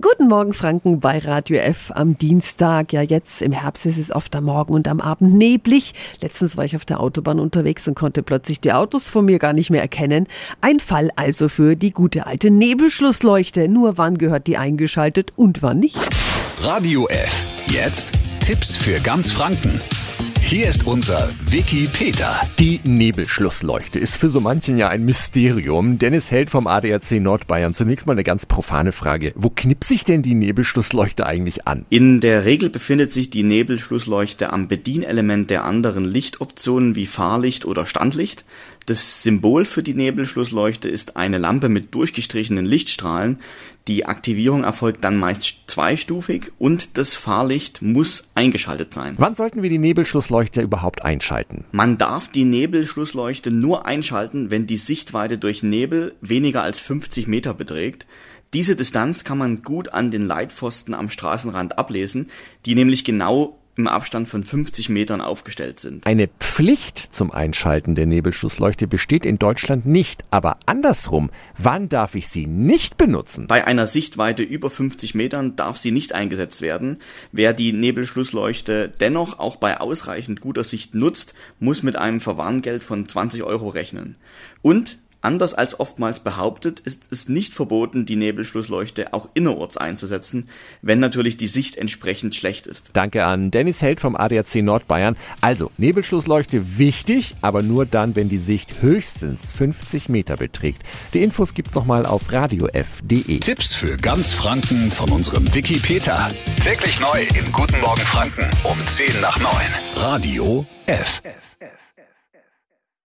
Guten Morgen Franken bei Radio F am Dienstag. Ja, jetzt im Herbst ist es oft am Morgen und am Abend neblig. Letztens war ich auf der Autobahn unterwegs und konnte plötzlich die Autos von mir gar nicht mehr erkennen. Ein Fall also für die gute alte Nebelschlussleuchte. Nur wann gehört die eingeschaltet und wann nicht? Radio F. Jetzt Tipps für ganz Franken. Hier ist unser Wiki Peter. Die Nebelschlussleuchte ist für so manchen ja ein Mysterium. Dennis Held vom ADAC Nordbayern. Zunächst mal eine ganz profane Frage. Wo knippt sich denn die Nebelschlussleuchte eigentlich an? In der Regel befindet sich die Nebelschlussleuchte am Bedienelement der anderen Lichtoptionen wie Fahrlicht oder Standlicht. Das Symbol für die Nebelschlussleuchte ist eine Lampe mit durchgestrichenen Lichtstrahlen. Die Aktivierung erfolgt dann meist zweistufig und das Fahrlicht muss eingeschaltet sein. Wann sollten wir die Nebelschlussleuchte überhaupt einschalten? Man darf die Nebelschlussleuchte nur einschalten, wenn die Sichtweite durch Nebel weniger als 50 Meter beträgt. Diese Distanz kann man gut an den Leitpfosten am Straßenrand ablesen, die nämlich genau im Abstand von 50 Metern aufgestellt sind. Eine Pflicht zum Einschalten der Nebelschlussleuchte besteht in Deutschland nicht, aber andersrum, wann darf ich sie nicht benutzen? Bei einer Sichtweite über 50 Metern darf sie nicht eingesetzt werden. Wer die Nebelschlussleuchte dennoch auch bei ausreichend guter Sicht nutzt, muss mit einem Verwarngeld von 20 Euro rechnen. Und Anders als oftmals behauptet, ist es nicht verboten, die Nebelschlussleuchte auch innerorts einzusetzen, wenn natürlich die Sicht entsprechend schlecht ist. Danke an Dennis Held vom ADAC Nordbayern. Also, Nebelschlussleuchte wichtig, aber nur dann, wenn die Sicht höchstens 50 Meter beträgt. Die Infos gibt's nochmal auf radiof.de. Tipps für ganz Franken von unserem Wiki Peter. Täglich neu in Guten Morgen Franken um 10 nach 9. Radio F. F.